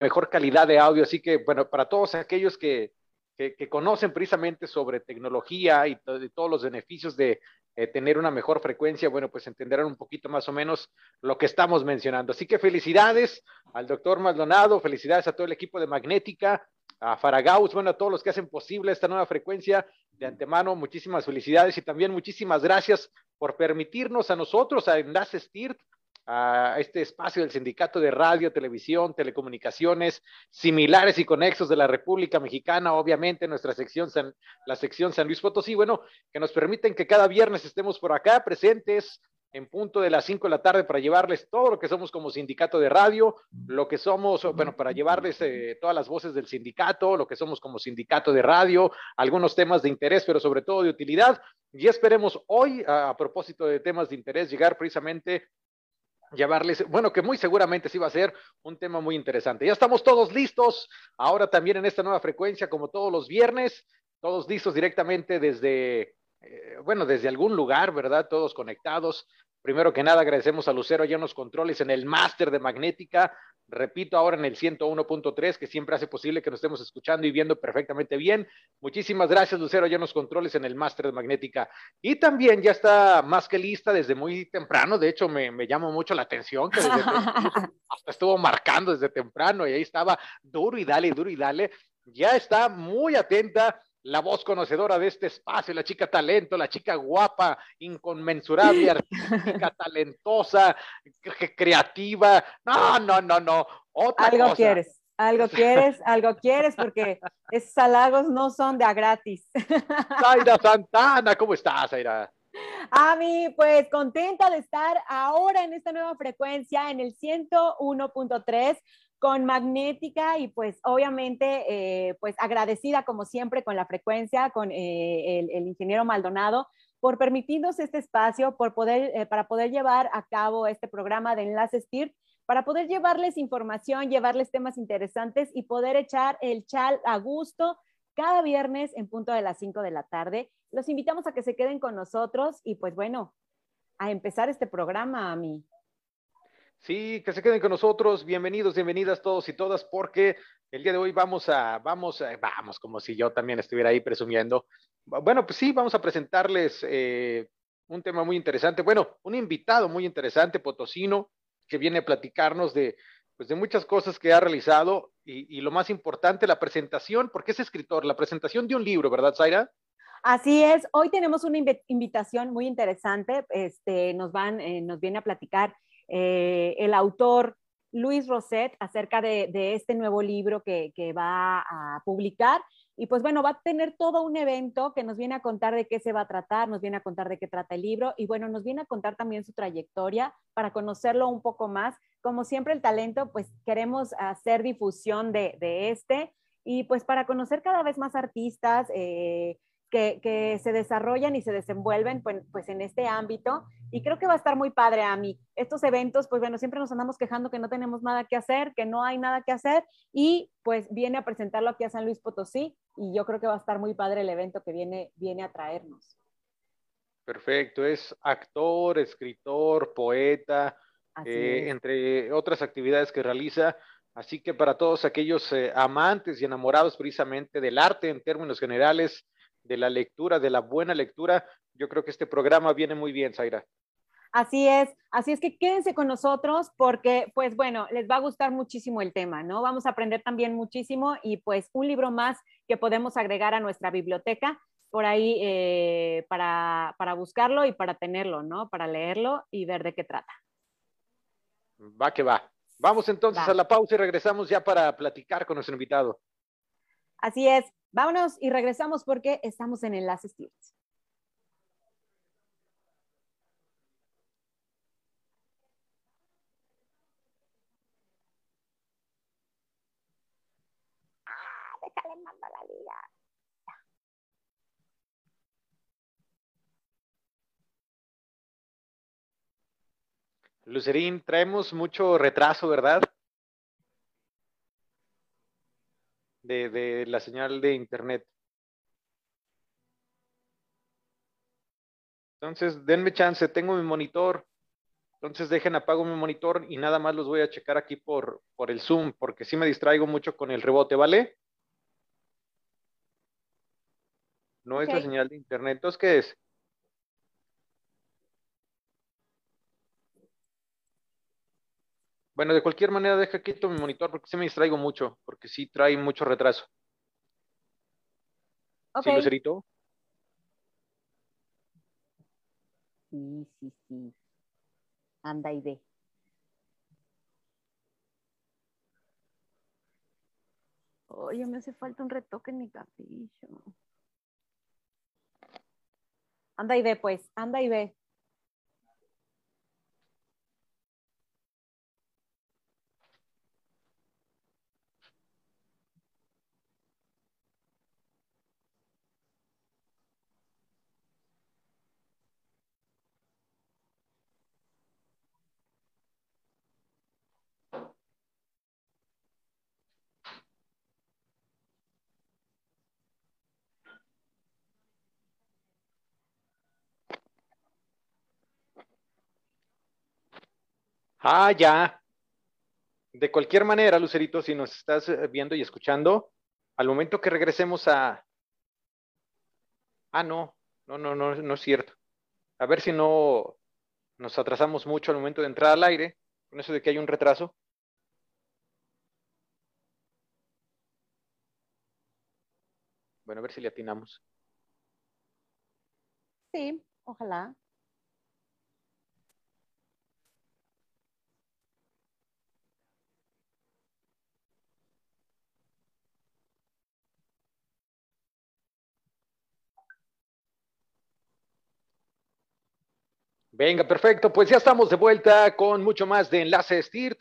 mejor calidad de audio. Así que, bueno, para todos aquellos que, que, conocen precisamente sobre tecnología y, todos los beneficios de eh, tener una mejor frecuencia, bueno, pues entenderán un poquito más o menos lo que estamos mencionando. Así que felicidades al doctor Maldonado, felicidades a todo el equipo de Magnética, a Faragaus, bueno, a todos los que hacen posible esta nueva frecuencia. De antemano, muchísimas felicidades y también muchísimas gracias por permitirnos a nosotros, a Enlace STIRT, a este espacio del Sindicato de Radio, Televisión, Telecomunicaciones, similares y conexos de la República Mexicana, obviamente nuestra sección, la sección San Luis Potosí, bueno, que nos permiten que cada viernes estemos por acá presentes en punto de las 5 de la tarde para llevarles todo lo que somos como sindicato de radio, lo que somos, bueno, para llevarles eh, todas las voces del sindicato, lo que somos como sindicato de radio, algunos temas de interés, pero sobre todo de utilidad. Y esperemos hoy, a propósito de temas de interés, llegar precisamente llevarles, bueno, que muy seguramente sí va a ser un tema muy interesante. Ya estamos todos listos, ahora también en esta nueva frecuencia, como todos los viernes, todos listos directamente desde, eh, bueno, desde algún lugar, ¿verdad? Todos conectados. Primero que nada, agradecemos a Lucero ya en los controles en el máster de magnética, repito ahora en el 101.3, que siempre hace posible que nos estemos escuchando y viendo perfectamente bien. Muchísimas gracias, Lucero, ya nos controles en el máster de magnética. Y también ya está más que lista desde muy temprano, de hecho me, me llama mucho la atención, que hasta estuvo marcando desde temprano y ahí estaba duro y dale, duro y dale. Ya está muy atenta la voz conocedora de este espacio, la chica talento, la chica guapa, inconmensurable, artística, talentosa, creativa. No, no, no, no. algo quieres, algo quieres, algo quieres, porque esos halagos no son de a gratis. Zaira Santana, ¿cómo estás, Zaira? A mí, pues contenta de estar ahora en esta nueva frecuencia, en el 101.3 con Magnética y pues obviamente eh, pues agradecida como siempre con la frecuencia, con eh, el, ingeniero Maldonado por permitirnos este espacio, por poder, eh, para poder llevar a cabo este programa de Enlaces TIR, para poder llevarles información, llevarles temas interesantes y poder echar el chal a gusto cada viernes en punto de las 5 de la tarde. Los invitamos a que se queden con nosotros y pues bueno, a empezar este programa a mí. Sí, que se queden con nosotros. Bienvenidos, bienvenidas todos y todas, porque el día de hoy vamos a, vamos, a, vamos, como si yo también estuviera ahí presumiendo. Bueno, pues sí, vamos a presentarles eh, un tema muy interesante. Bueno, un invitado muy interesante, Potosino, que viene a platicarnos de, pues de muchas cosas que ha realizado y, lo más importante, la presentación, porque es escritor, la presentación de un libro, ¿verdad, Zaira? Así es, hoy tenemos una invitación muy interesante, este, nos, van, eh, nos viene a platicar eh, el autor Luis Roset acerca de, este nuevo libro que, va a publicar. Y pues bueno, va a tener todo un evento que nos viene a contar de qué se va a tratar, nos viene a contar de qué trata el libro y bueno, nos viene a contar también su trayectoria para conocerlo un poco más. Como siempre, el talento, pues queremos hacer difusión de, este y pues para conocer cada vez más artistas, eh, que, se desarrollan y se desenvuelven pues, pues, en este ámbito. Y creo que va a estar muy padre a mí. Estos eventos, pues bueno, siempre nos andamos quejando que no tenemos nada que hacer, que no hay nada que hacer y pues viene a presentarlo aquí a San Luis Potosí y yo creo que va a estar muy padre el evento que viene, viene a traernos. Perfecto, es actor, escritor, poeta, eh, entre otras actividades que realiza. Así que para todos aquellos eh, amantes y enamorados precisamente del arte en términos generales, de la lectura, de la buena lectura, yo creo que este programa viene muy bien, Zaira. Así es, así es que quédense con nosotros porque, pues bueno, les va a gustar muchísimo el tema, ¿no? Vamos a aprender también muchísimo y pues un libro más que podemos agregar a nuestra biblioteca por ahí eh, para, buscarlo y para tenerlo, ¿no? Para leerlo y ver de qué trata. Va que va. Vamos entonces a la pausa y regresamos ya para platicar con nuestro invitado. Así es. Vámonos y regresamos porque estamos en Enlaces Tips. Ah, la liga. Lucerín, traemos mucho retraso, ¿verdad? de, la señal de internet. Entonces, denme chance, tengo mi monitor Entonces dejen apago mi monitor y nada más los voy a checar aquí por, por el Zoom, porque sí me distraigo mucho con el rebote, ¿vale? No es la señal de internet. Entonces, ¿qué es? Bueno, de cualquier manera, deja quieto mi monitor porque sí me distraigo mucho, porque sí trae mucho retraso. Okay. ¿Sí, Lucerito? Sí, sí, sí. Anda y ve. Oye, me hace falta un retoque en mi capillo. Anda y ve, pues, anda y ve. Ah, ya. De cualquier manera, Lucerito, si nos estás eh, viendo y escuchando, al momento que regresemos a... Ah, no, no, no, no, no es cierto. A ver si no nos atrasamos mucho al momento de entrar al aire, con eso de que hay un retraso. Bueno, a ver si le atinamos. Sí, ojalá. Venga, perfecto. Pues ya estamos de vuelta con mucho más de Enlace STIRT,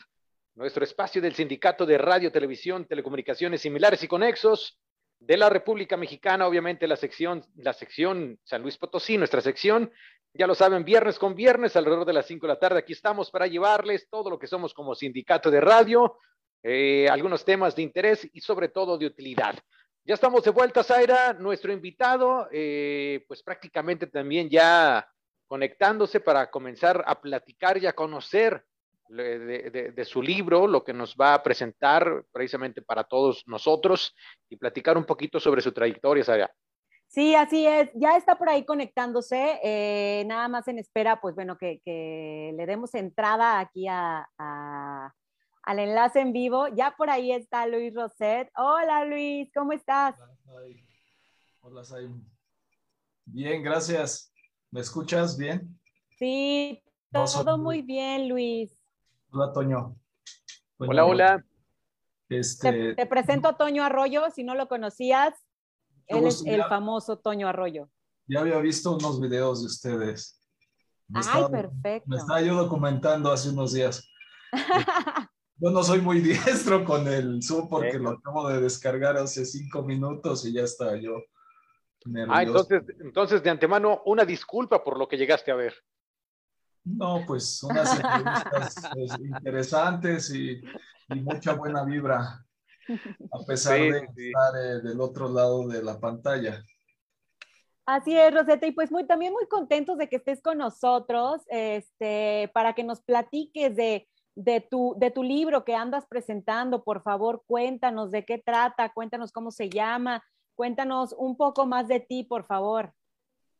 nuestro espacio del Sindicato de Radio, Televisión, Telecomunicaciones Similares y Conexos de la República Mexicana. Obviamente la sección, la sección San Luis Potosí, nuestra sección. Ya lo saben, viernes con viernes, alrededor de las 5 de la tarde. Aquí estamos para llevarles todo lo que somos como sindicato de radio, eh, algunos temas de interés y sobre todo de utilidad. Ya estamos de vuelta, Zaira. Nuestro invitado, eh, pues prácticamente también ya conectándose para comenzar a platicar y a conocer de, de, de, su libro, lo que nos va a presentar precisamente para todos nosotros y platicar un poquito sobre su trayectoria, Sara. Sí, así es. Ya está por ahí conectándose. Eh, nada más en espera, pues bueno, que, que le demos entrada aquí a, a, al enlace en vivo. Ya por ahí está Luis Roset. Hola Luis, ¿cómo estás? Hola, Sai. Bien, gracias. ¿Me escuchas bien? Sí, todo muy bien, Luis. Hola, Toño. Toño hola, hola. Este... Te, te, presento a Toño Arroyo, si no lo conocías, él es el famoso Toño Arroyo. Ya había visto unos videos de ustedes. Me Ay, estaba, perfecto. Me estaba yo documentando hace unos días. yo no soy muy diestro con el Zoom porque lo acabo de descargar hace cinco minutos y ya está yo Ah, entonces, entonces de antemano, una disculpa por lo que llegaste a ver. No, pues unas entrevistas pues, interesantes y, y, mucha buena vibra, a pesar sí, de sí. estar eh, del otro lado de la pantalla. Así es, Rosetta, y pues muy, también muy contentos de que estés con nosotros, este, para que nos platiques de, de, tu, de tu libro que andas presentando. Por favor, cuéntanos de qué trata, cuéntanos cómo se llama, Cuéntanos un poco más de ti, por favor.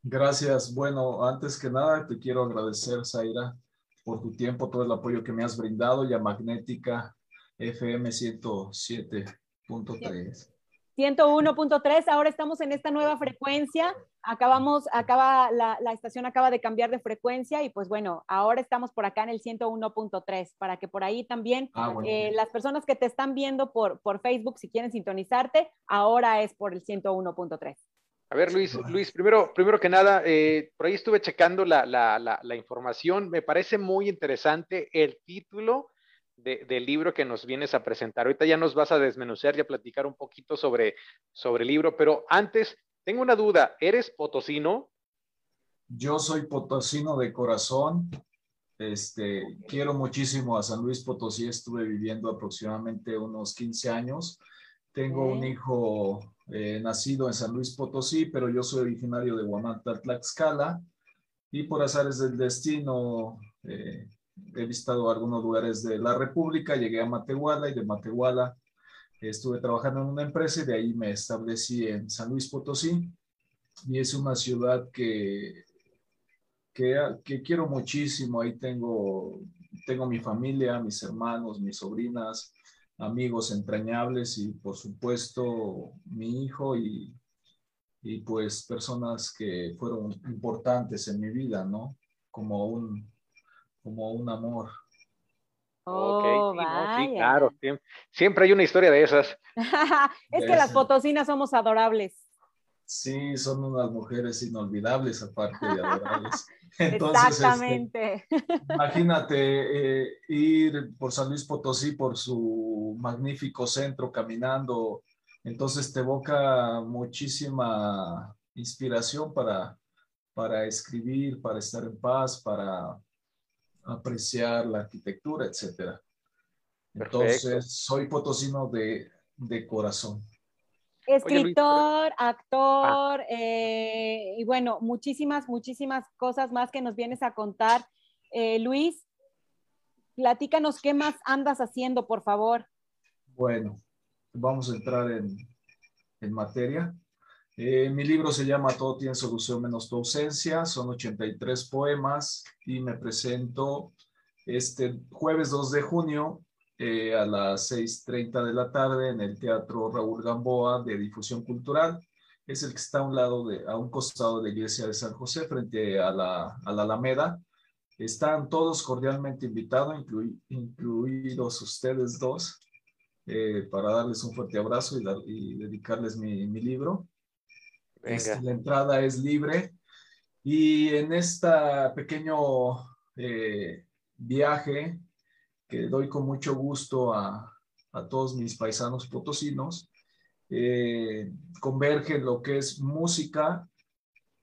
Gracias. Bueno, antes que nada, te quiero agradecer, Zaira, por tu tiempo, todo el apoyo que me has brindado y a Magnética FM 107.3. 101.3, ahora estamos en esta nueva frecuencia, acabamos, acaba, la, la, estación acaba de cambiar de frecuencia y pues bueno, ahora estamos por acá en el 101.3, para que por ahí también ah, bueno. eh, las personas que te están viendo por, por Facebook, si quieren sintonizarte, ahora es por el 101.3. A ver, Luis, Luis, primero, primero que nada, eh, por ahí estuve checando la, la, la, la información, me parece muy interesante el título de, del libro que nos vienes a presentar. Ahorita ya nos vas a desmenuzar y a platicar un poquito sobre, sobre el libro, pero antes, tengo una duda, ¿eres potosino? Yo soy potosino de corazón. Este, quiero muchísimo a San Luis Potosí, estuve viviendo aproximadamente unos 15 años. Tengo un hijo eh, nacido en San Luis Potosí, pero yo soy originario de Huamantla, Tlaxcala, y por azares del destino, eh, he visitado algunos lugares de la República, llegué a Matehuala y de Matehuala estuve trabajando en una empresa y de ahí me establecí en San Luis Potosí y es una ciudad que, que, que quiero muchísimo. Ahí tengo, tengo mi familia, mis hermanos, mis sobrinas, amigos entrañables y por supuesto mi hijo y, y pues personas que fueron importantes en mi vida, ¿no? Como un, como un amor. Oh, sí, claro, siempre, hay una historia de esas. es que las potosinas somos adorables. Sí, son unas mujeres inolvidables aparte de adorables. Entonces, este, Exactamente. imagínate eh, ir por San Luis Potosí, por su magnífico centro, caminando. Entonces te evoca muchísima inspiración para, para escribir, para estar en paz, para apreciar la arquitectura, etcétera. Entonces, soy potosino de, de corazón. Escritor, actor, ah. eh, y bueno, muchísimas, muchísimas cosas más que nos vienes a contar. Eh, Luis, platícanos qué más andas haciendo, por favor. Bueno, vamos a entrar en, en materia. Eh, mi libro se llama Todo tiene solución menos tu ausencia, son 83 poemas y me presento este jueves 2 de junio eh, a las 6.30 de la tarde en el Teatro Raúl Gamboa de Difusión Cultural. Es el que está a un lado de, a un costado de la iglesia de San José, frente a la, a la Alameda. Están todos cordialmente invitados, incluidos ustedes dos, eh, para darles un fuerte abrazo y, y dedicarles mi, mi libro. Este, la entrada es libre. Y en este pequeño eh, viaje que doy con mucho gusto a, todos mis paisanos potosinos, eh, converge lo que es música,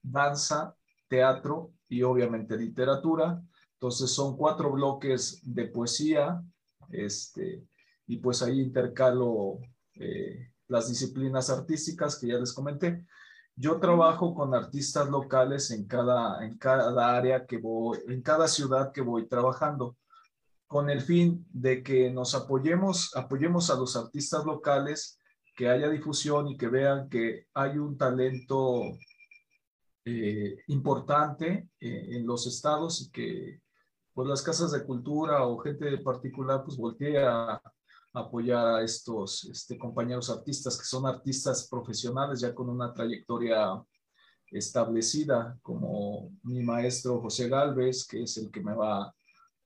danza, teatro y obviamente literatura. Entonces son cuatro bloques de poesía, este, y pues ahí intercalo eh, las disciplinas artísticas que ya les comenté. Yo trabajo con artistas locales en cada, en cada área que voy, en cada ciudad que voy trabajando, con el fin de que nos apoyemos, apoyemos a los artistas locales, que haya difusión y que vean que hay un talento eh, importante eh, en los estados y que pues las casas de cultura o gente particular pues voltee a, apoyar a estos este, compañeros artistas que son artistas profesionales ya con una trayectoria establecida, como mi maestro José Galvez, que es el que me va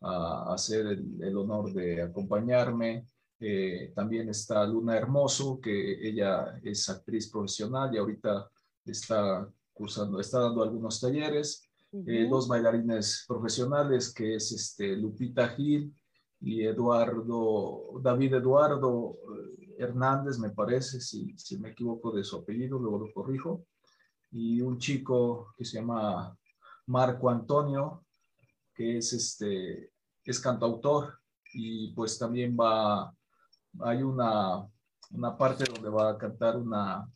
a hacer el, honor de acompañarme. Eh, también está Luna Hermoso, que ella es actriz profesional y ahorita está cursando, está dando algunos talleres. Eh, dos bailarines profesionales, que es este, Lupita Gil y Eduardo, David Eduardo eh, Hernández, me parece, si, si me equivoco de su apellido, luego lo corrijo, y un chico que se llama Marco Antonio, que es, este, es cantautor, y pues también va, hay una, una parte donde va a cantar una,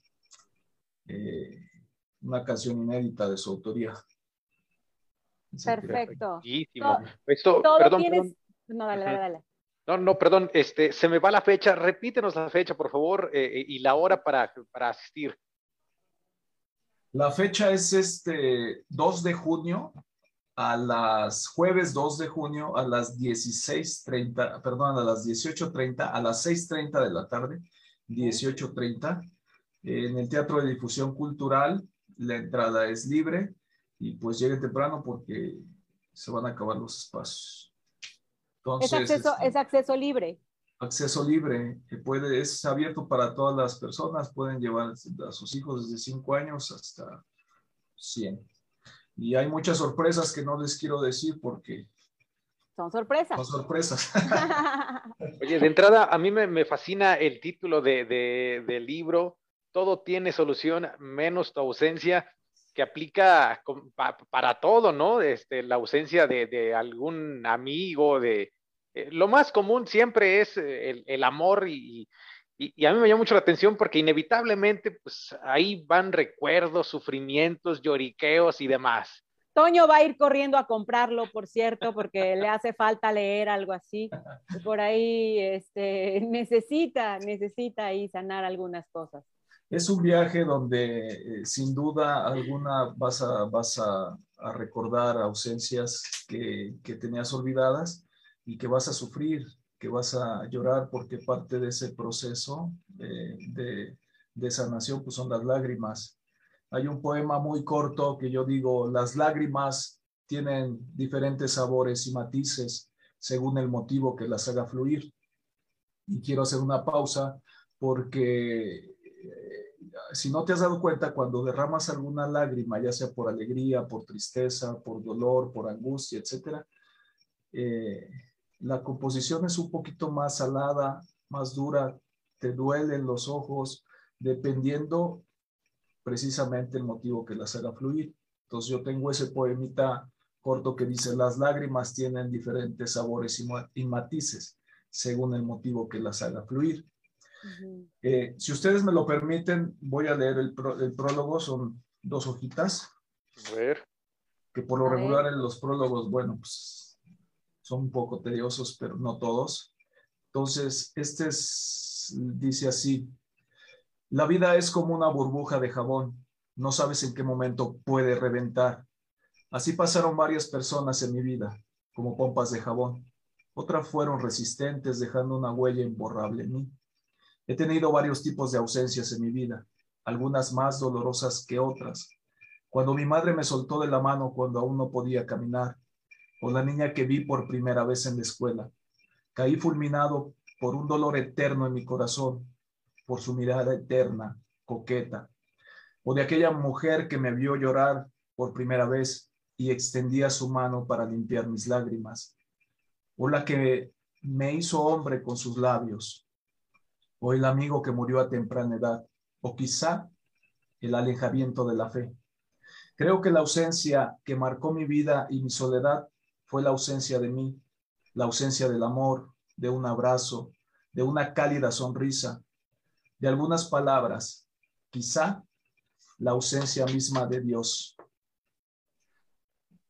eh, una canción inédita de su autoría. Perfecto. Esto, perdón, perdón, no, dale, dale, dale. No, no, perdón, este, se me va la fecha. Repítenos la fecha, por favor, eh, y la hora para, para asistir. La fecha es este 2 de junio a las jueves 2 de junio a las 16.30, perdón, a las 18.30, a las 6.30 de la tarde, 18.30, en el Teatro de Difusión Cultural. La entrada es libre y pues lleguen temprano porque se van a acabar los espacios es, acceso, este, es acceso libre. Acceso libre, que puede, es abierto para todas las personas, pueden llevar a sus hijos desde 5 años hasta 100. Y hay muchas sorpresas que no les quiero decir porque... Son sorpresas. Son sorpresas. Oye, de entrada, a mí me, fascina el título de, del libro, Todo tiene solución menos tu ausencia que aplica para todo, ¿no? Este, la ausencia de, algún amigo, de... Eh, lo más común siempre es eh, el, amor y, a mí me llama mucho la atención porque inevitablemente, pues ahí van recuerdos, sufrimientos, lloriqueos y demás. Toño va a ir corriendo a comprarlo, por cierto, porque le hace falta leer algo así. por ahí este, necesita, necesita ahí sanar algunas cosas. Es un viaje donde eh, sin duda alguna vas a, vas a, recordar ausencias que, que, tenías olvidadas y que vas a sufrir, que vas a llorar porque parte de ese proceso de, de, de sanación pues son las lágrimas hay un poema muy corto que yo digo, las lágrimas tienen diferentes sabores y matices según el motivo que las haga fluir. Y quiero hacer una pausa porque eh, si no te has dado cuenta, cuando derramas alguna lágrima, ya sea por alegría, por tristeza, por dolor, por angustia, etcétera, eh, la composición es un poquito más salada, más dura, te duelen los ojos, dependiendo precisamente el motivo que las haga fluir. Entonces yo tengo ese poemita corto que dice, las lágrimas tienen diferentes sabores y, matices según el motivo que las haga fluir. Eh, si ustedes me lo permiten, voy a leer el, prólogo, son dos hojitas. A ver. Que por lo regular en los prólogos, bueno, pues son un poco tediosos, pero no todos. Entonces, este es, dice así, la vida es como una burbuja de jabón. No sabes en qué momento puede reventar. Así pasaron varias personas en mi vida, como pompas de jabón. Otras fueron resistentes, dejando una huella imborrable en mí. He tenido varios tipos de ausencias en mi vida, algunas más dolorosas que otras. Cuando mi madre me soltó de la mano cuando aún no podía caminar, o la niña que vi por primera vez en la escuela, caí fulminado por un dolor eterno en mi corazón por su mirada eterna, coqueta, o de aquella mujer que me vio llorar por primera vez y extendía su mano para limpiar mis lágrimas, o la que me hizo hombre con sus labios, o el amigo que murió a temprana edad, o quizá el alejamiento de la fe. Creo que la ausencia que marcó mi vida y mi soledad fue la ausencia de mí, la ausencia del amor, de un abrazo, de una cálida sonrisa, de algunas palabras, quizá la ausencia misma de Dios.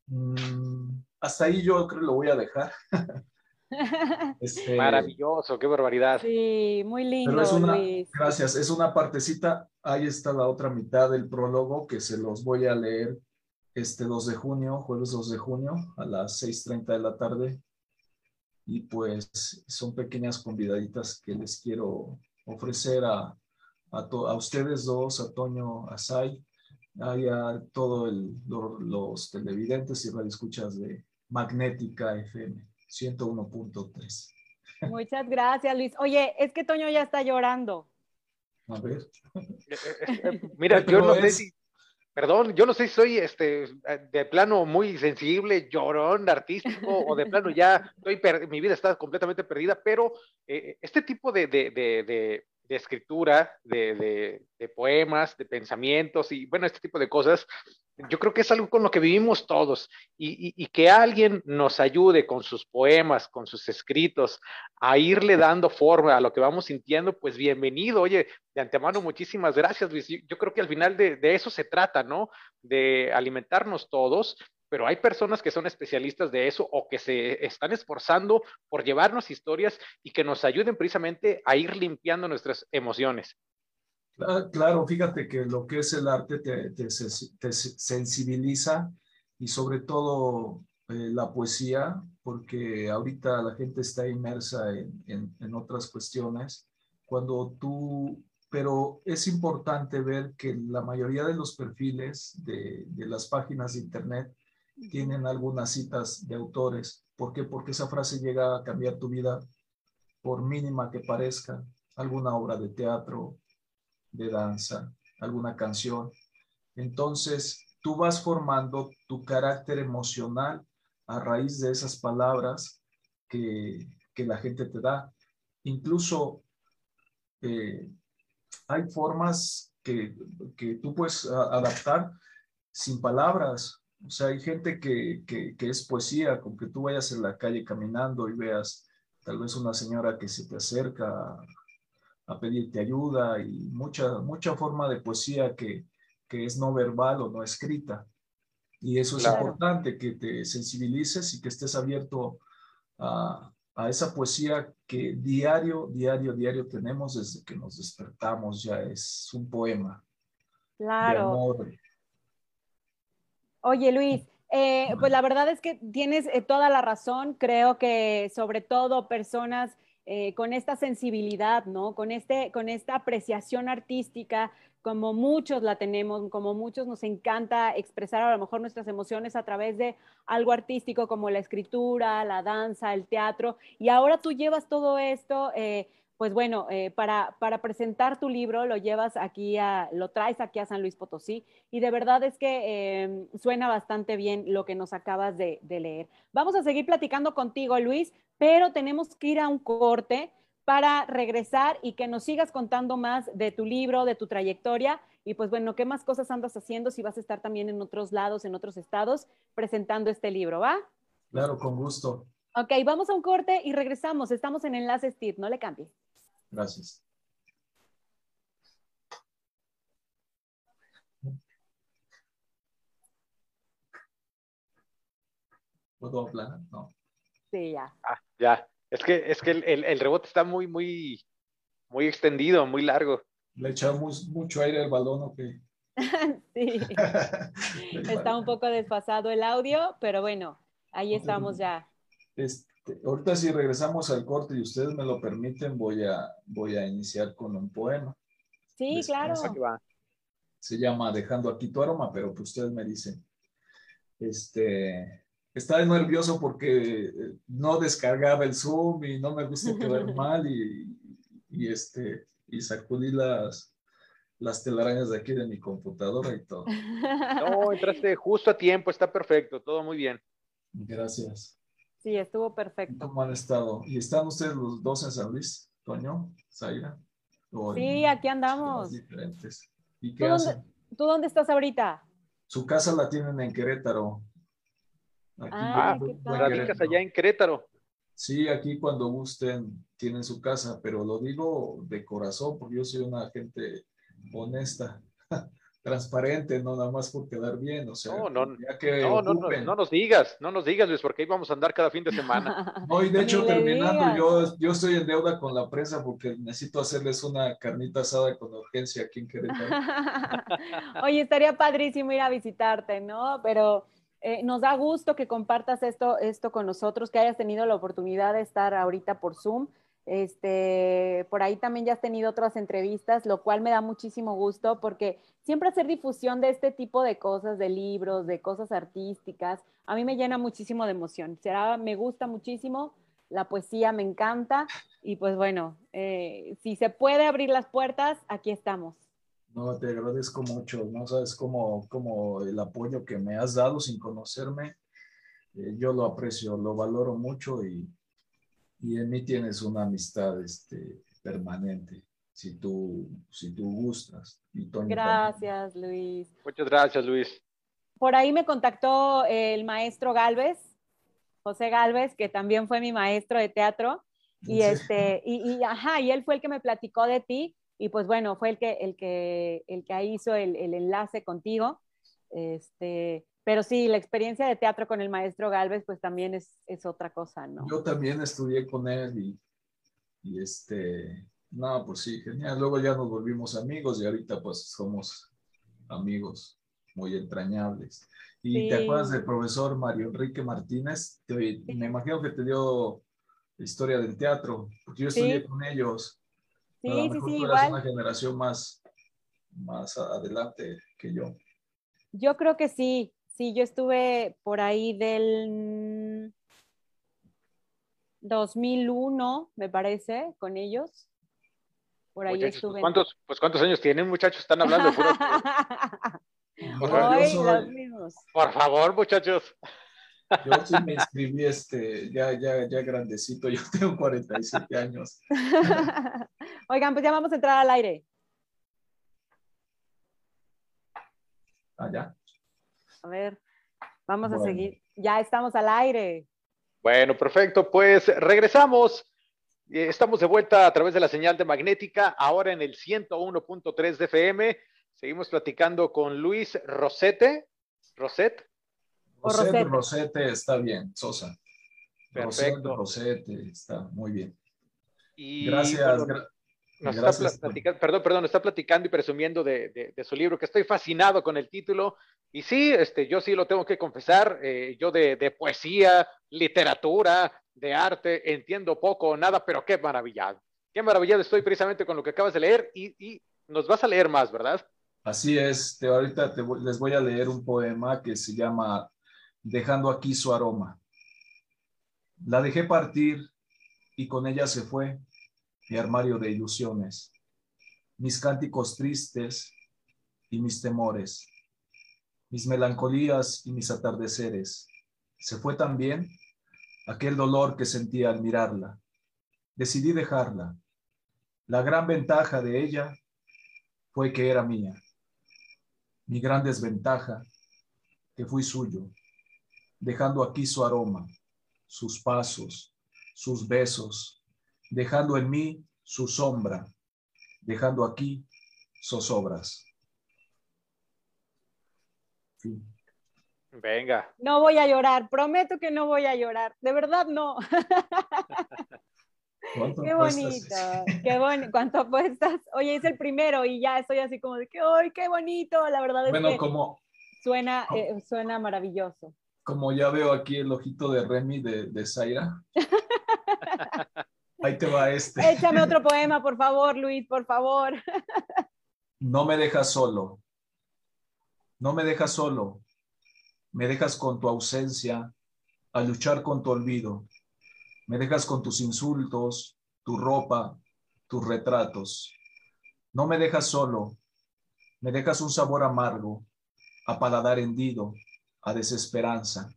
Mm, hasta ahí yo creo que lo voy a dejar. Este, Maravilloso, qué barbaridad. Sí, muy lindo. Gracias, es una partecita. Ahí está la otra mitad del prólogo que se los voy a leer este 2 de junio, jueves 2 de junio, a las 6:30 de la tarde. Y pues son pequeñas convidaditas que les quiero ofrecer a, a, ustedes dos, a Toño, a Sai, a todos los televidentes y radioescuchas de Magnética FM 101.3. Muchas gracias, Luis. Oye, es que Toño ya está llorando. A ver. Eh, eh, eh, mira, yo no sé si, perdón, yo no sé si soy este de plano muy sensible, llorón, artístico, o de plano ya estoy mi vida está completamente perdida, pero este tipo de, de escritura, de, poemas, de pensamientos y bueno, este tipo de cosas, yo creo que es algo con lo que vivimos todos y, que alguien nos ayude con sus poemas, con sus escritos, a irle dando forma a lo que vamos sintiendo, pues bienvenido. Oye, de antemano, muchísimas gracias, Luis. Yo creo que al final de, de eso se trata, ¿no? De alimentarnos todos pero hay personas que son especialistas de eso o que se están esforzando por llevarnos historias y que nos ayuden precisamente a ir limpiando nuestras emociones. Claro, fíjate que lo que es el arte te, sensibiliza y sobre todo eh, la poesía, porque ahorita la gente está inmersa en, otras cuestiones. Cuando tú, pero es importante ver que la mayoría de los perfiles de, de las páginas de Internet tienen algunas citas de autores. ¿Por qué? Porque esa frase llega a cambiar tu vida, por mínima que parezca, alguna obra de teatro, de danza, alguna canción. Entonces, tú vas formando tu carácter emocional a raíz de esas palabras que, la gente te da. Incluso eh, hay formas que, que tú puedes adaptar sin palabras. O sea, hay gente que, es poesía, con que tú vayas en la calle caminando y veas tal vez una señora que se te acerca a, pedirte ayuda y mucha, mucha forma de poesía que, es no verbal o no escrita. Y eso es importante, que te sensibilices y que estés abierto a, a esa poesía que diario, diario, diario tenemos desde que nos despertamos, ya es un poema. Claro. Oye, Luis, eh, pues la verdad es que tienes eh, toda la razón. Creo que sobre todo personas eh, con esta sensibilidad, ¿no? Con, este, con esta apreciación artística, como muchos la tenemos, como muchos nos encanta expresar a lo mejor nuestras emociones a través de algo artístico como la escritura, la danza, el teatro, y ahora tú llevas todo esto, eh, pues bueno, eh, para, para, presentar tu libro lo llevas aquí, a, lo traes aquí a San Luis Potosí, y de verdad es que em, suena bastante bien lo que nos acabas de, de leer. Vamos a seguir platicando contigo, Luis, pero tenemos que ir a un corte para regresar y que nos sigas contando más de tu libro, de tu trayectoria y pues bueno, qué más cosas andas haciendo si vas a estar también en otros lados, en otros estados, presentando este libro, ¿va? Claro, con gusto. Ok, vamos a un corte y regresamos. Estamos en Enlace Steve, no le cambies. Gracias. ¿Puedo hablar? No. Sí, ya. Ah, ya. Es que, es que el, rebote está muy, muy, muy extendido, muy largo. Le echamos mucho aire al balón, ¿o qué? sí. está un poco desfasado el audio, pero bueno, ahí estamos ya. Este, ahorita si regresamos al corte y ustedes me lo permiten, voy a, voy a iniciar con un poema. Sí, claro. Se llama Dejando aquí tu aroma, pero pues ustedes me dicen. Este, estaba nervioso porque eh, no descargaba el Zoom y no me gusta quedar mal y, y, este, y sacudí las, las telarañas de aquí de mi computadora y todo. No, entraste justo a tiempo, está perfecto, todo muy bien. Gracias. Sí, estuvo perfecto. ¿Cómo han estado? ¿Y están ustedes los dos en San Luis, Toño, Zaira? Sí, aquí andamos. Diferentes. ¿Y qué ¿Tú, dónde, ¿Tú dónde estás ahorita? Su casa la tienen en Querétaro. Aquí ah, radicas allá en Querétaro. Sí, aquí cuando gusten tienen su casa, pero lo digo de corazón porque yo soy una gente honesta, transparente, no nada más por quedar bien, o sea, no, no, que no, no, no, nos digas, no nos digas Luis, porque ahí vamos a andar cada fin de semana. Hoy, de hecho, terminando, yo, yo estoy en deuda con la prensa porque necesito hacerles una carnita asada con urgencia aquí en Querétaro. Oye, estaría padrísimo ir a visitarte, ¿no? Pero eh, nos da gusto que compartas esto, esto con nosotros, que hayas tenido la oportunidad de estar ahorita por Zoom. Este, por ahí también ya has tenido otras entrevistas, lo cual me da muchísimo gusto porque siempre hacer difusión de este tipo de cosas, de libros, de cosas artísticas, a mí me llena muchísimo de emoción. Me gusta muchísimo, la poesía me encanta y pues bueno, eh, si se puede abrir las puertas, aquí estamos. No, te agradezco mucho, no sabes cómo, cómo el apoyo que me has dado sin conocerme, eh, yo lo aprecio, lo valoro mucho y, y en mí tienes una amistad este, permanente, si tú, si tú gustas. gracias, Luis. Muchas gracias, Luis. Por ahí me contactó el maestro Galvez, José Galvez, que también fue mi maestro de teatro, y, este, y, y, ajá, y él fue el que me platicó de ti y pues bueno, fue el que, el que, el que hizo el, el enlace contigo. Este, pero sí, la experiencia de teatro con el maestro Galvez, pues también es, es otra cosa, ¿no? Yo también estudié con él y, y, este, no, pues sí, genial. Luego ya nos volvimos amigos y ahorita pues somos amigos muy entrañables. ¿Y te acuerdas del profesor Mario Enrique Martínez? me imagino que te dio historia del teatro, porque yo estudié con ellos. Sí, sí, sí, igual. una generación más, más adelante que yo. Yo creo que sí, sí, yo estuve por ahí del 2001, me parece, con ellos. Por ahí estuve. Pues, ¿cuántos, pues, ¿Cuántos años tienen, muchachos? Están hablando. por, favor, por favor, muchachos. Yo sí me inscribí este, ya, ya, ya grandecito, yo tengo 47 años. Oigan, pues ya vamos a entrar al aire. Allá. Ah, a ver, vamos a seguir. Ya estamos al aire. Bueno, perfecto. Pues regresamos. Eh, estamos de vuelta a través de la señal de magnética, ahora en el 101.3 de FM. Seguimos platicando con Luis Rosete. Roset. Rosette, Rosette está bien, Sosa. Perfecto. Rosette, está muy bien. Gracias. Perdón, perdón, está platicando y presumiendo de, su libro, que estoy fascinado con el título. Y sí, este, yo sí lo tengo que confesar, eh, yo de, poesía, literatura, de arte, entiendo poco o nada, pero qué maravillado. Qué maravillado estoy precisamente con lo que acabas de leer y, nos vas a leer más, ¿verdad? Así es, ahorita les voy a leer un poema que se llama Dejando aquí su aroma. La dejé partir y con ella se fue mi armario de ilusiones, mis cánticos tristes y mis temores, mis melancolías y mis atardeceres. Se fue también aquel dolor que sentía al mirarla. Decidí dejarla. La gran ventaja de ella fue que era mía. Mi gran desventaja, que fui suyo, dejando aquí su aroma, sus pasos, sus besos, dejando en mí su sombra, dejando aquí zozobras. Venga. No voy a llorar, prometo que no voy a llorar, de verdad no. Qué bonito, qué bonito. ¿Cuánto apuestas? Oye, es el primero y ya estoy así como de que, ¡ay, qué bonito! La verdad es bueno, como, suena, eh, suena maravilloso. Como ya veo aquí el ojito de Remy de, de Zaira. Ahí te va este. Échame otro poema, por favor, Luis, por favor. No me dejas solo. No me dejas solo. Me dejas con tu ausencia a luchar con tu olvido. Me dejas con tus insultos, tu ropa, tus retratos. No me dejas solo. Me dejas un sabor amargo, a paladar hendido, a desesperanza.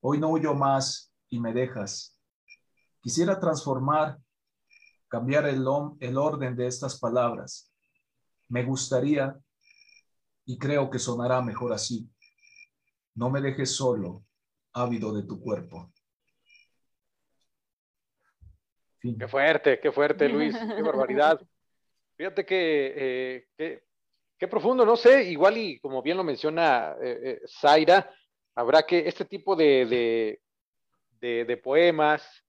Hoy no huyo más y me dejas Quisiera transformar, cambiar el, el orden de estas palabras. Me gustaría, y creo que sonará mejor así, no me dejes solo, ávido de tu cuerpo. Qué fuerte, qué fuerte, Luis, qué barbaridad. Fíjate que, eh, qué profundo, no sé, igual y como bien lo menciona eh, eh, Zaira, habrá que este tipo de, de poemas,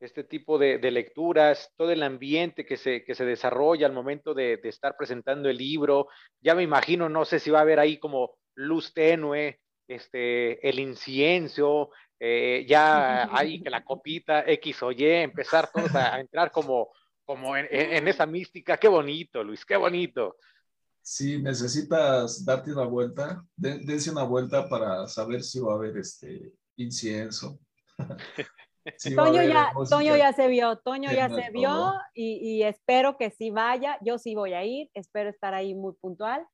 este tipo de, lecturas, todo el ambiente que se, que se desarrolla al momento de, estar presentando el libro. Ya me imagino, no sé si va a haber ahí como luz tenue, este, el incienso, eh, ya hay que la copita X o Y, empezar todos a, entrar como, como en, esa mística. Qué bonito, Luis, qué bonito. Si necesitas darte una vuelta, dense una vuelta para saber si va a haber este incienso. Toño, ya, Toño ya se vio, Toño ya se vio y, espero que sí vaya, yo sí voy a ir, espero estar ahí muy puntual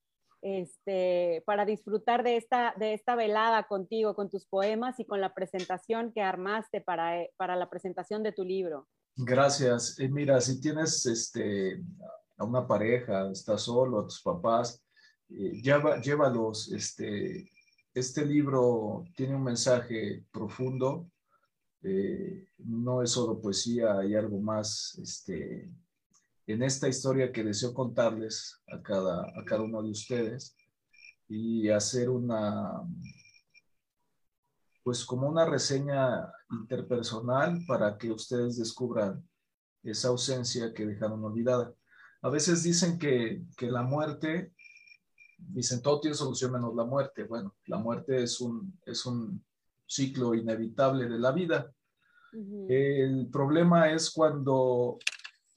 este, para disfrutar de esta, de esta velada contigo, con tus poemas y con la presentación que armaste para, eh, para la presentación de tu libro. Gracias. Y mira, si tienes este, a una pareja, estás solo, a tus papás, eh, lleva, llévalos. Este, este libro tiene un mensaje profundo eh, no es solo poesía, hay algo más este, en esta historia que deseo contarles a cada, a cada uno de ustedes y hacer una, pues como una reseña interpersonal para que ustedes descubran esa ausencia que dejaron olvidada. A veces dicen que, que la muerte, dicen todo tiene solución menos la muerte. Bueno, la muerte es un, es un ciclo inevitable de la vida. El problema es cuando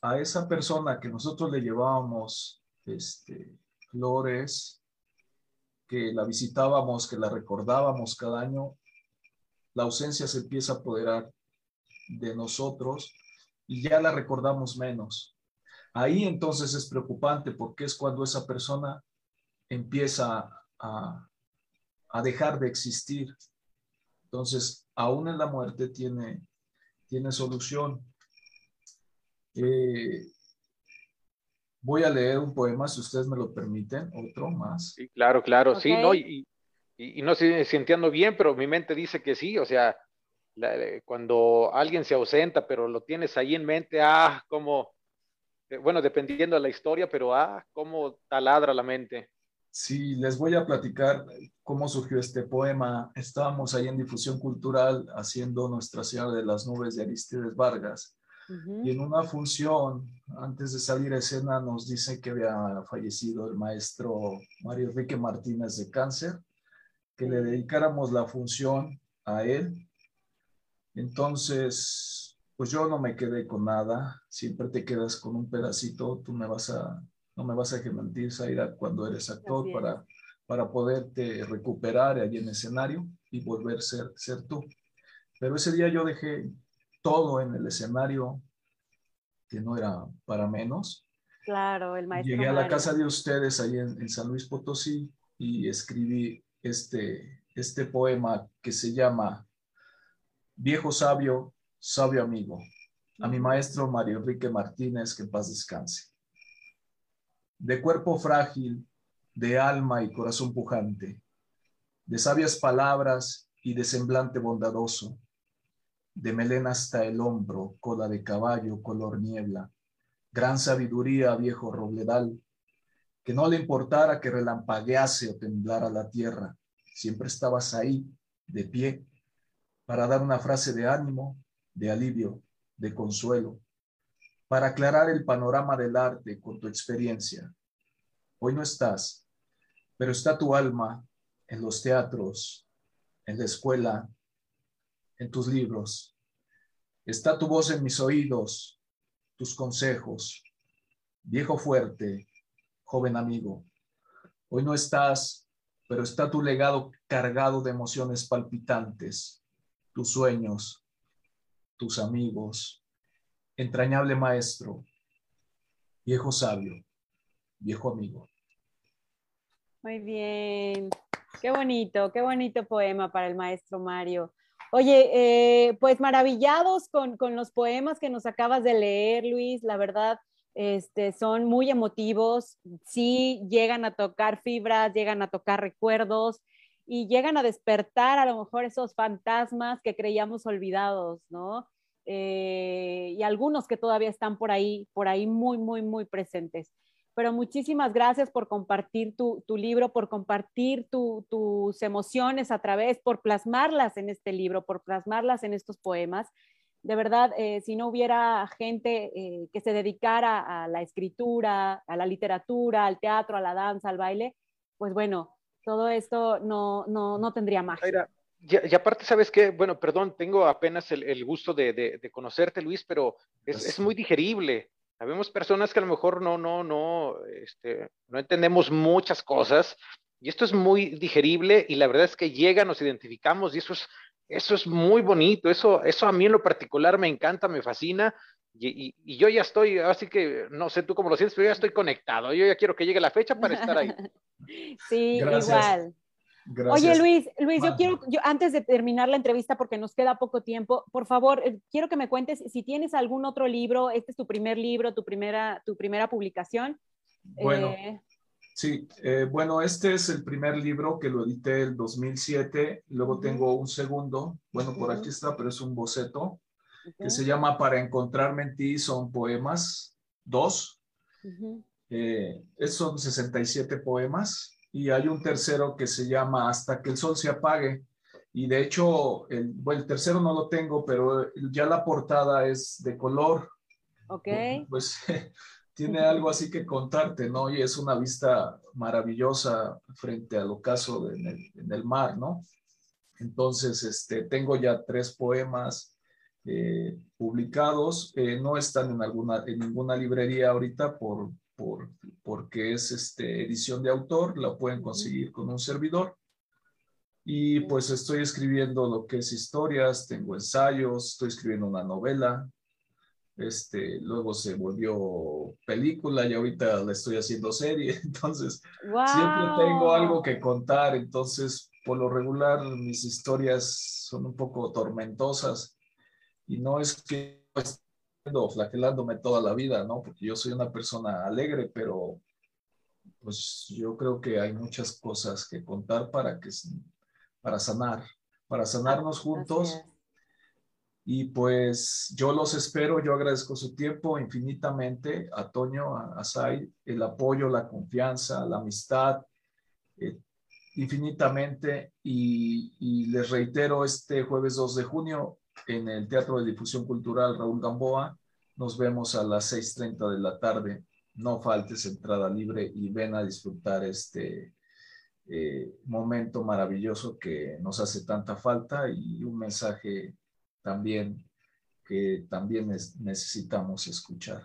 a esa persona que nosotros le llevábamos este, flores, que la visitábamos, que la recordábamos cada año, la ausencia se empieza a apoderar de nosotros y ya la recordamos menos. Ahí entonces es preocupante porque es cuando esa persona empieza a, a dejar de existir. Entonces, aún en la muerte tiene, tiene solución. Eh, voy a leer un poema, si ustedes me lo permiten, otro más. Sí, claro, claro, sí, ¿no? Y, y, no sé si entiendo bien, pero mi mente dice que sí, o sea, cuando alguien se ausenta, pero lo tienes ahí en mente, ah, como, eh, bueno, dependiendo de la historia, pero ah, cómo taladra la mente. Sí, les voy a platicar cómo surgió este poema. Estábamos ahí en difusión cultural haciendo Nuestra Señora de las Nubes de Aristides Vargas. Y en una función, antes de salir a escena, nos dice que había fallecido el maestro Mario Enrique Martínez de cáncer, que le dedicáramos la función a él. Entonces, pues yo no me quedé con nada, siempre te quedas con un pedacito, tú me vas a, no me vas a mentir, Zaira, cuando eres actor para, para poderte recuperar allí en el escenario y volver a ser, ser tú. Pero ese día yo dejé todo en el escenario, que no era para menos. Claro, el maestro. Llegué a la casa de ustedes ahí en, San Luis Potosí y escribí este, este poema que se llama Viejo sabio, sabio amigo, a mi maestro Mario Enrique Martínez, que en paz descanse. De cuerpo frágil, de alma y corazón pujante, de sabias palabras y de semblante bondadoso, de melena hasta el hombro, cola de caballo, color niebla, gran sabiduría, viejo robledal, que no le importara que relampaguease o temblara la tierra, siempre estabas ahí, de pie, para dar una frase de ánimo, de alivio, de consuelo, para aclarar el panorama del arte con tu experiencia. Hoy no estás, pero está tu alma en los teatros, en la escuela, en tus libros. Está tu voz en mis oídos, tus consejos. Viejo fuerte, joven amigo. Hoy no estás, pero está tu legado cargado de emociones palpitantes, tus sueños, tus amigos. Entrañable maestro, viejo sabio, viejo amigo. Muy bien. Qué bonito, qué bonito poema para el maestro Mario. Oye, eh, pues maravillados con, los poemas que nos acabas de leer, Luis, la verdad, este, son muy emotivos, sí llegan a tocar fibras, llegan a tocar recuerdos y llegan a despertar a lo mejor esos fantasmas que creíamos olvidados, ¿no? Eh, y algunos que todavía están por ahí, por ahí muy, muy, muy presentes pero muchísimas gracias por compartir tu, libro, por compartir tus emociones a través, por plasmarlas en este libro, por plasmarlas en estos poemas. De verdad, eh, si no hubiera gente eh, que se dedicara a la escritura, a la literatura, al teatro, a la danza, al baile, pues bueno, todo esto no, no, tendría más. Y, aparte, ¿sabes qué? Bueno, perdón, tengo apenas el, gusto de, conocerte, Luis, pero es, es, muy digerible. Habemos personas que a lo mejor no, no, no, este, no entendemos muchas cosas y esto es muy digerible y la verdad es que llega, nos identificamos y eso es, eso es muy bonito, eso, eso a mí en lo particular me encanta, me fascina y, y, yo ya estoy, así que no sé tú cómo lo sientes, pero ya estoy conectado, yo ya quiero que llegue la fecha para estar ahí. sí, igual. Oye, Luis, Luis, yo quiero, yo, antes de terminar la entrevista, porque nos queda poco tiempo, por favor, eh, quiero que me cuentes si tienes algún otro libro, este es tu primer libro, tu primera, tu primera publicación. Bueno, eh, sí, eh, bueno, este es el primer libro que lo edité el 2007, luego tengo un segundo, bueno, por aquí está, pero es un boceto, que se llama Para encontrarme en ti, son poemas, dos. son 67 poemas y hay un tercero que se llama Hasta que el sol se apague. Y de hecho, el, bueno, el tercero no lo tengo, pero ya la portada es de color. Ok. Pues tiene algo así que contarte, ¿no? Y es una vista maravillosa frente al ocaso en, el, en el mar, ¿no? Entonces, este, tengo ya tres poemas eh, publicados. Eh, no están en, alguna, en ninguna librería ahorita por, por, porque es este, edición de autor, la pueden conseguir con un servidor. Y pues estoy escribiendo lo que es historias, tengo ensayos, estoy escribiendo una novela, este, luego se volvió película y ahorita la estoy haciendo serie, entonces siempre tengo algo que contar, entonces por lo regular mis historias son un poco tormentosas. Y no es que flagelándome toda la vida, ¿no? Porque yo soy una persona alegre, pero pues yo creo que hay muchas cosas que contar para que para sanar, para sanarnos juntos. Y pues yo los espero, yo agradezco su tiempo infinitamente a Toño, a, Sai, el apoyo, la confianza, la amistad, eh, infinitamente y, les reitero, este jueves 2 de junio en el Teatro de Difusión Cultural Raúl Gamboa, nos vemos a las 6.30 de la tarde. No faltes entrada libre y ven a disfrutar este eh, momento maravilloso que nos hace tanta falta y un mensaje también que también necesitamos escuchar.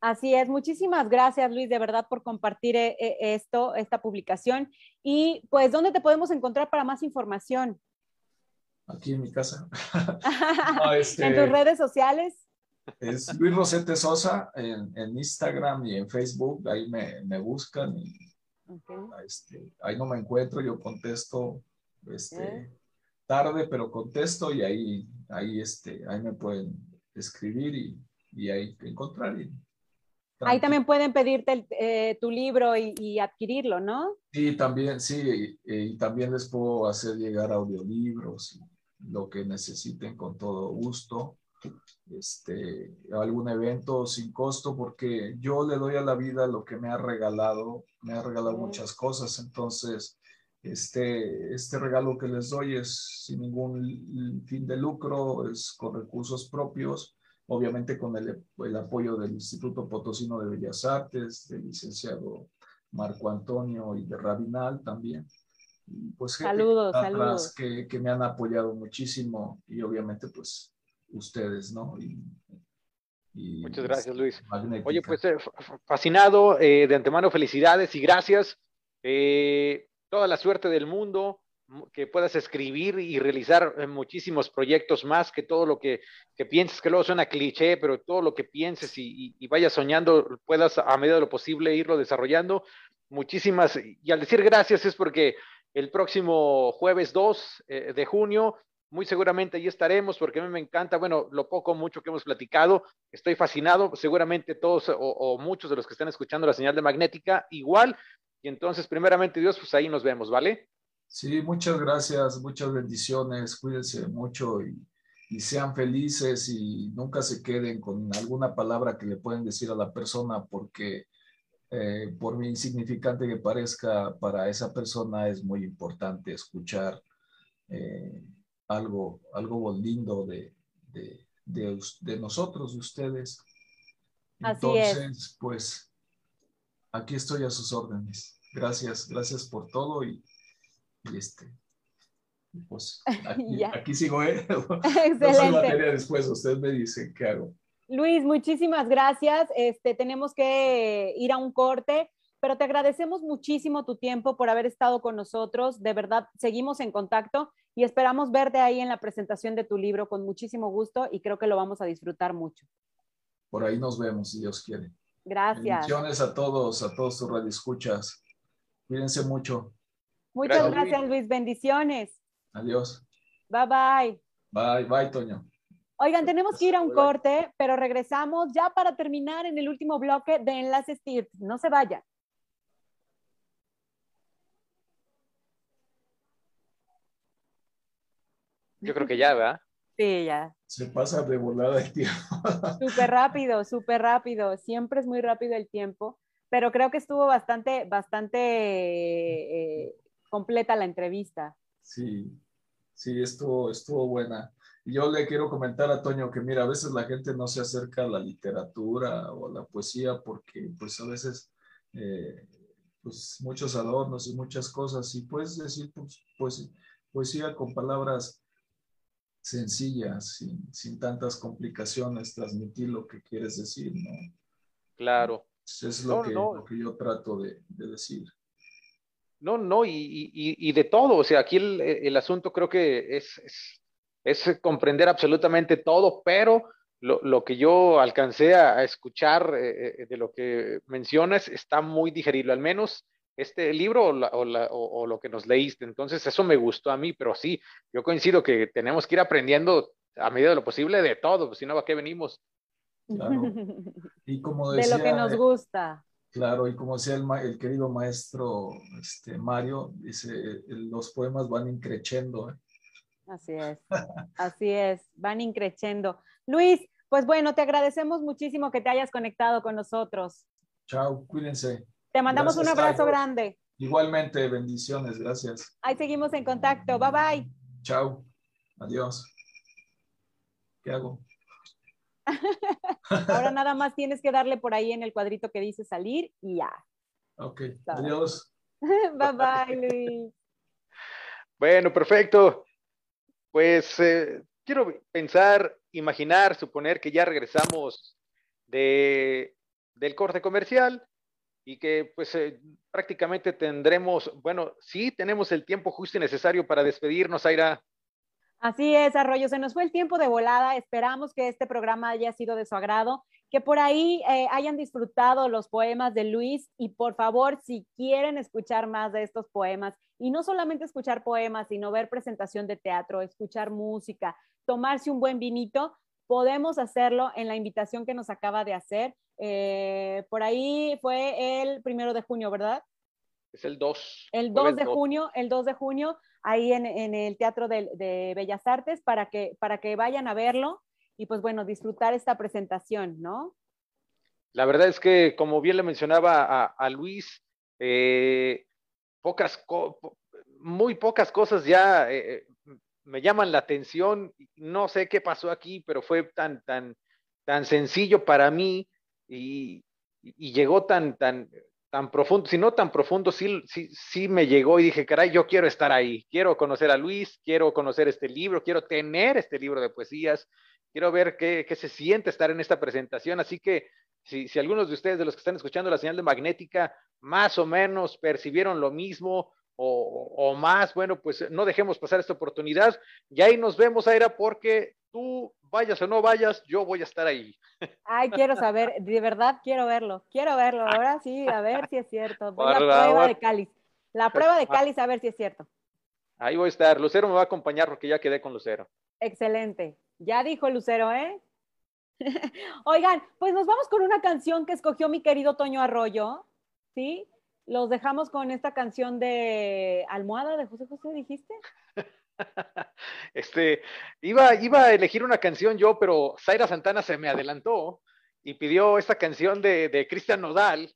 Así es, muchísimas gracias Luis, de verdad, por compartir eh, eh, esto, esta publicación. Y pues, ¿dónde te podemos encontrar para más información? Aquí en mi casa. Este, ¿En tus redes sociales? Es Luis Rosete Sosa en, Instagram y en Facebook, ahí me, buscan y este, ahí no me encuentro, yo contesto este, tarde, pero contesto y ahí, ahí, este, ahí me pueden escribir y, y ahí encontrar. Y, Ahí también pueden pedirte eh, tu libro y, adquirirlo, ¿no? Sí, también, sí, y, también les puedo hacer llegar audiolibros, lo que necesiten con todo gusto. Este, algún evento sin costo, porque yo le doy a la vida lo que me ha regalado, me ha regalado muchas cosas, entonces este, este regalo que les doy es sin ningún fin de lucro, es con recursos propios obviamente con el, apoyo del Instituto Potosino de Bellas Artes, del licenciado Marco Antonio y de Rabinal también. Pues saludos, saludos. Que, que, me han apoyado muchísimo y obviamente pues ustedes, ¿no? Muchas gracias, Luis. Oye, pues eh, fascinado, eh, de antemano felicidades y gracias. Eh, toda la suerte del mundo que puedas escribir y realizar eh, muchísimos proyectos más que todo lo que, que pienses, que luego suena cliché, pero todo lo que pienses y, vayas soñando, puedas a medida de lo posible irlo desarrollando. Muchísimas, y al decir gracias es porque el próximo jueves 2 eh, de junio, muy seguramente allí estaremos, porque a mí me encanta, bueno, lo poco mucho que hemos platicado, estoy fascinado, seguramente todos o, o muchos de los que están escuchando la señal de magnética, igual, y entonces, primeramente Dios, pues ahí nos vemos, ¿vale? Sí, muchas gracias, muchas bendiciones, cuídense mucho y, sean felices y nunca se queden con alguna palabra que le pueden decir a la persona porque eh, por muy insignificante que parezca, para esa persona es muy importante escuchar eh, algo, algo lindo de, de, nosotros, de ustedes. Entonces, pues, aquí estoy a sus órdenes. Gracias, gracias por todo y y este, pues aquí, sigo, ¿eh? Excelente. materia después, usted me dice qué hago. Luis, muchísimas gracias. Este, tenemos que ir a un corte, pero te agradecemos muchísimo tu tiempo por haber estado con nosotros. De verdad, seguimos en contacto y esperamos verte ahí en la presentación de tu libro con muchísimo gusto y creo que lo vamos a disfrutar mucho. Por ahí nos vemos, si Dios quiere. Gracias. Bendiciones a todos, a todos tus radioescuchas. Cuídense mucho. Muchas gracias, Luis. Bendiciones. Adiós. Bye bye. Bye, bye, Toño. Oigan, tenemos que ir a un corte, pero regresamos ya para terminar en el último bloque de Enlaces TIRT. No se vaya. Yo creo que ya, ¿verdad? Sí, ya. Se pasa de volada el tiempo. Súper rápido, súper rápido. Siempre es muy rápido el tiempo, pero creo que estuvo bastante, bastante eh, completa la entrevista. Sí, sí, estuvo, estuvo buena. Y yo le quiero comentar a Toño que, mira, a veces la gente no se acerca a la literatura o a la poesía porque, pues, a veces, eh, pues, muchos adornos y muchas cosas. Y puedes decir, pues, pues poesía con palabras sencillas, sin, tantas complicaciones, transmitir lo que quieres decir, ¿no? Claro. es lo, que, lo que yo trato de, de decir. No, no, y, de todo. O sea, aquí el, asunto creo que es, es, comprender absolutamente todo, pero lo, que yo alcancé a, escuchar eh, eh, de lo que mencionas está muy digerible, al menos este libro o, lo que nos leíste. Entonces, eso me gustó a mí, pero sí, yo coincido que tenemos que ir aprendiendo a medida de lo posible de todo, pues si no, ¿a qué venimos? Y como de lo que nos eh, gusta. Claro, y como decía el, el querido maestro este, Mario, dice, los poemas van increciendo. ¿eh? Así es, así es, van increciendo. Luis, pues bueno, te agradecemos muchísimo que te hayas conectado con nosotros. Chao, cuídense. Te mandamos un abrazo grande. Igualmente, bendiciones, gracias. Ahí seguimos en contacto. Bye bye. Chao. Adiós. ¿Qué hago? Ahora nada más tienes que darle por ahí en el cuadrito que dice salir y ya. Ok, adiós. bye bye, Luis. Bueno, perfecto. Pues eh, quiero pensar, imaginar, suponer que ya regresamos de, del corte comercial y que pues eh, prácticamente tendremos, bueno, sí tenemos el tiempo justo y necesario para despedirnos, Aira. Así es, Arroyo, se nos fue el tiempo de volada. Esperamos que este programa haya sido de su agrado, que por ahí eh, hayan disfrutado los poemas de Luis y por favor, si quieren escuchar más de estos poemas, y no solamente escuchar poemas, sino ver presentación de teatro, escuchar música, tomarse un buen vinito, podemos hacerlo en la invitación que nos acaba de hacer. Eh, por ahí fue el primero de junio, ¿verdad? Es el 2. El 2 de junio, el 2 de junio ahí en, el Teatro de, Bellas Artes para que, para que vayan a verlo y pues bueno, disfrutar esta presentación, ¿no? La verdad es que, como bien le mencionaba a, Luis, eh, pocas, muy pocas cosas ya eh, eh, me llaman la atención. No sé qué pasó aquí, pero fue tan, tan, tan sencillo para mí y, y llegó tan, tan, tan profundo, si no tan profundo, sí, sí, sí me llegó y dije, caray, yo quiero estar ahí, quiero conocer a Luis, quiero conocer este libro, quiero tener este libro de poesías, quiero ver qué, qué se siente estar en esta presentación. Así que si, si, algunos de ustedes, de los que están escuchando la señal de magnética, más o menos percibieron lo mismo o, o más, bueno, pues no dejemos pasar esta oportunidad. Y ahí nos vemos, Aira, porque tú vayas o no vayas, yo voy a estar ahí. Ay, quiero saber, de verdad quiero verlo, quiero verlo. Ahora sí, a ver si es cierto. la prueba de cáliz. La prueba de cáliz, a ver si es cierto. Ahí voy a estar. Lucero me va a acompañar porque ya quedé con Lucero. Excelente. Ya dijo Lucero, ¿eh? Oigan, pues nos vamos con una canción que escogió mi querido Toño Arroyo, ¿sí? Los dejamos con esta canción de Almohada de José José, dijiste. Este, iba, iba a elegir una canción yo, pero Zaira Santana se me adelantó y pidió esta canción de, de Cristian Nodal.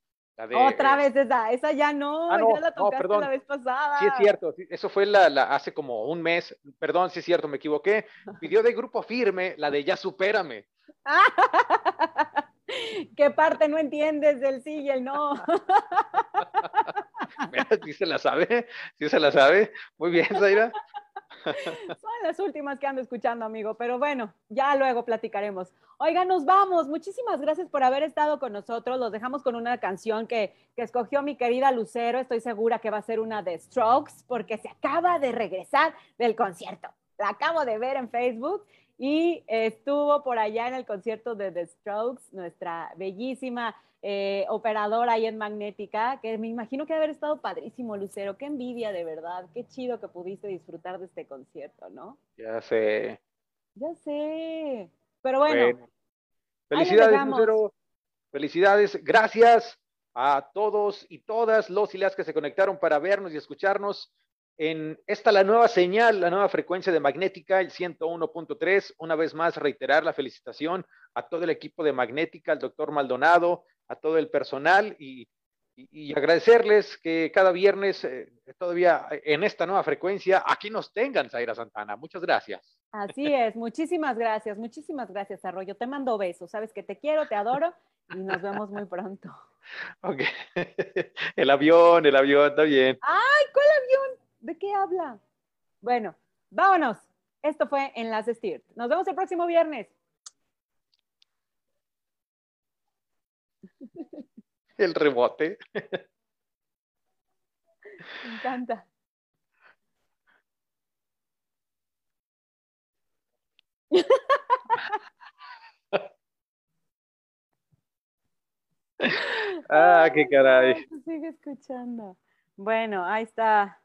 Otra vez esa, esa ya no, ah, ya la tocaste la vez pasada. Sí, es cierto, eso fue la, la, hace como un mes, perdón, sí es cierto, me equivoqué. Pidió de Grupo Firme la de Ya Supérame. ¿Qué parte no entiendes del sí y el no? sí se la sabe, sí se la sabe. Muy bien, Zaira. Son las últimas que ando escuchando, amigo, pero bueno, ya luego platicaremos. Oiga, nos vamos. Muchísimas gracias por haber estado con nosotros. Los dejamos con una canción que, que escogió mi querida Lucero. Estoy segura que va a ser una de Strokes porque se acaba de regresar del concierto. La acabo de ver en Facebook y estuvo por allá en el concierto de The Strokes, nuestra bellísima eh, operadora ahí en Magnética, que me imagino que haber estado padrísimo, Lucero. Qué envidia, de verdad. Qué chido que pudiste disfrutar de este concierto, ¿no? Ya sé. Ya sé. Pero bueno. Felicidades, Lucero. Felicidades. Gracias a todos y todas los y las que se conectaron para vernos y escucharnos en esta la nueva señal, la nueva frecuencia de Magnética, el 101.3. Una vez más, reiterar la felicitación a todo el equipo de Magnética, al doctor Maldonado, a todo el personal y, agradecerles que cada viernes, eh, todavía en esta nueva frecuencia, aquí nos tengan, Zaira Santana. Muchas gracias. Así es, muchísimas gracias, muchísimas gracias, Arroyo. Te mando besos, sabes que te quiero, te adoro y nos vemos muy pronto. Ok, el avión, el avión, está bien. ¡Ay, cuál avión! ¿De qué habla? Bueno, vámonos. Esto fue Enlace Stirt. Nos vemos el próximo viernes. El rebote. Me encanta. ah, qué caray. Sigue escuchando. Bueno, ahí está.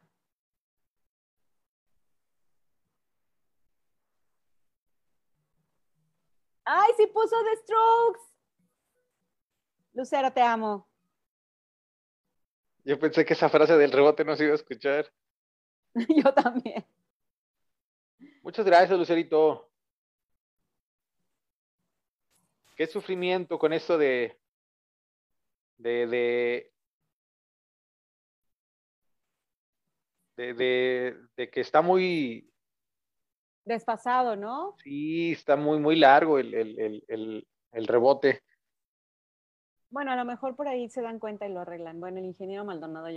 ¡Ay, sí puso The Strokes! Lucero, te amo. Yo pensé que esa frase del rebote no se iba a escuchar. Yo también. Muchas gracias, Lucerito. Qué sufrimiento con esto de, de, de, de, que está muy... Desfasado, ¿no? Sí, está muy, muy largo el, rebote. Bueno, a lo mejor por ahí se dan cuenta y lo arreglan. Bueno, el ingeniero Maldonado